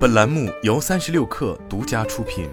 本栏目由三十六氪独家出品。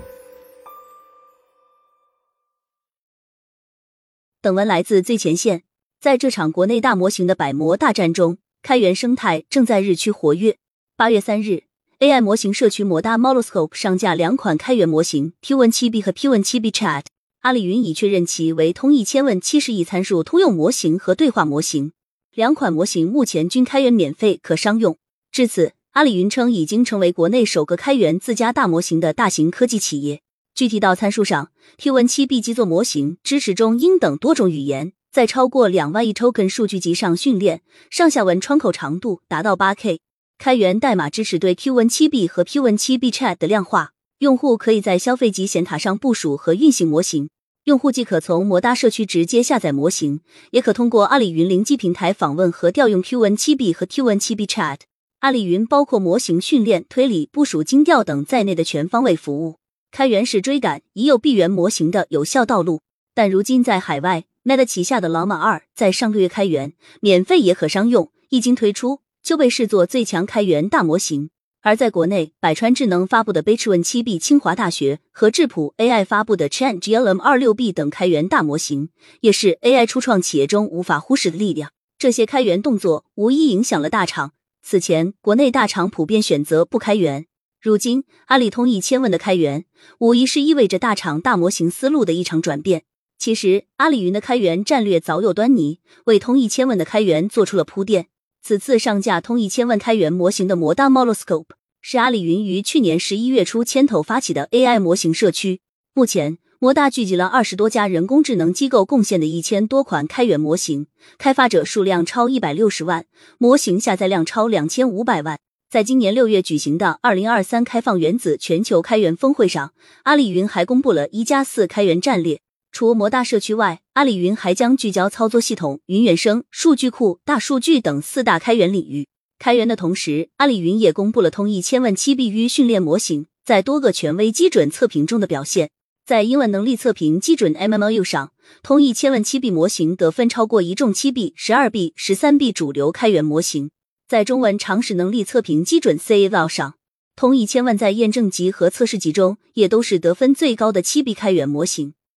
本文来自最前线。在这场国内大模型的百模大战中，开源生态正在日趋活跃。八月三日，AI 模型社区摩搭 Moloscope 上架两款开源模型 Q17B 和 P17B Chat。阿里云已确认其为通义千问七十亿参数通用模型和对话模型。两款模型目前均开源免费可商用。至此，阿里云称已经成为国内首个开源自家大模型的大型科技企业。具体到参数上，T17B 基座模型支持中英等多种语言，在超过两万亿 token 数据集上训练，上下文窗口长度达到八 K。开源代码支持对 Q17B 和 P17B Chat 的量化，用户可以在消费级显卡上部署和运行模型。用户既可从摩搭社区直接下载模型，也可通过阿里云灵机平台访问和调用 Q17B 和 Q17B Chat。阿里云包括模型训练、推理、部署、精调等在内的全方位服务。开源是追赶已有闭源模型的有效道路，但如今在海外，Meta 旗下的老马二在上个月开源，免费也可商用，一经推出就被视作最强开源大模型。而在国内，百川智能发布的 b 驰 Win 七 B、清华大学和质朴 AI 发布的 Chat GLM 二六 B 等开源大模型，也是 AI 初创企业中无法忽视的力量。这些开源动作无疑影响了大厂。此前，国内大厂普遍选择不开源。如今，阿里通义千问的开源，无疑是意味着大厂大模型思路的一场转变。其实，阿里云的开源战略早有端倪，为通义千问的开源做出了铺垫。此次上架通义千问开源模型的摩大 Moloscope，是阿里云于去年十一月初牵头发起的 AI 模型社区。目前，摩大聚集了二十多家人工智能机构贡献的一千多款开源模型，开发者数量超一百六十万，模型下载量超两千五百万。在今年六月举行的二零二三开放原子全球开源峰会上，阿里云还公布了一加四开源战略。除摩大社区外，阿里云还将聚焦操作系统、云原生、数据库、大数据等四大开源领域。开源的同时，阿里云也公布了通义千问七 B 域训练模型在多个权威基准测评中的表现。在英文能力测评基准 MMU 上，通一千万七 B 模型得分超过一众七 B、十二 B、十三 B 主流开源模型。在中文常识能力测评基准 CAL 上，通一千万在验证集和测试集中也都是得分最高的七 B 开源模型。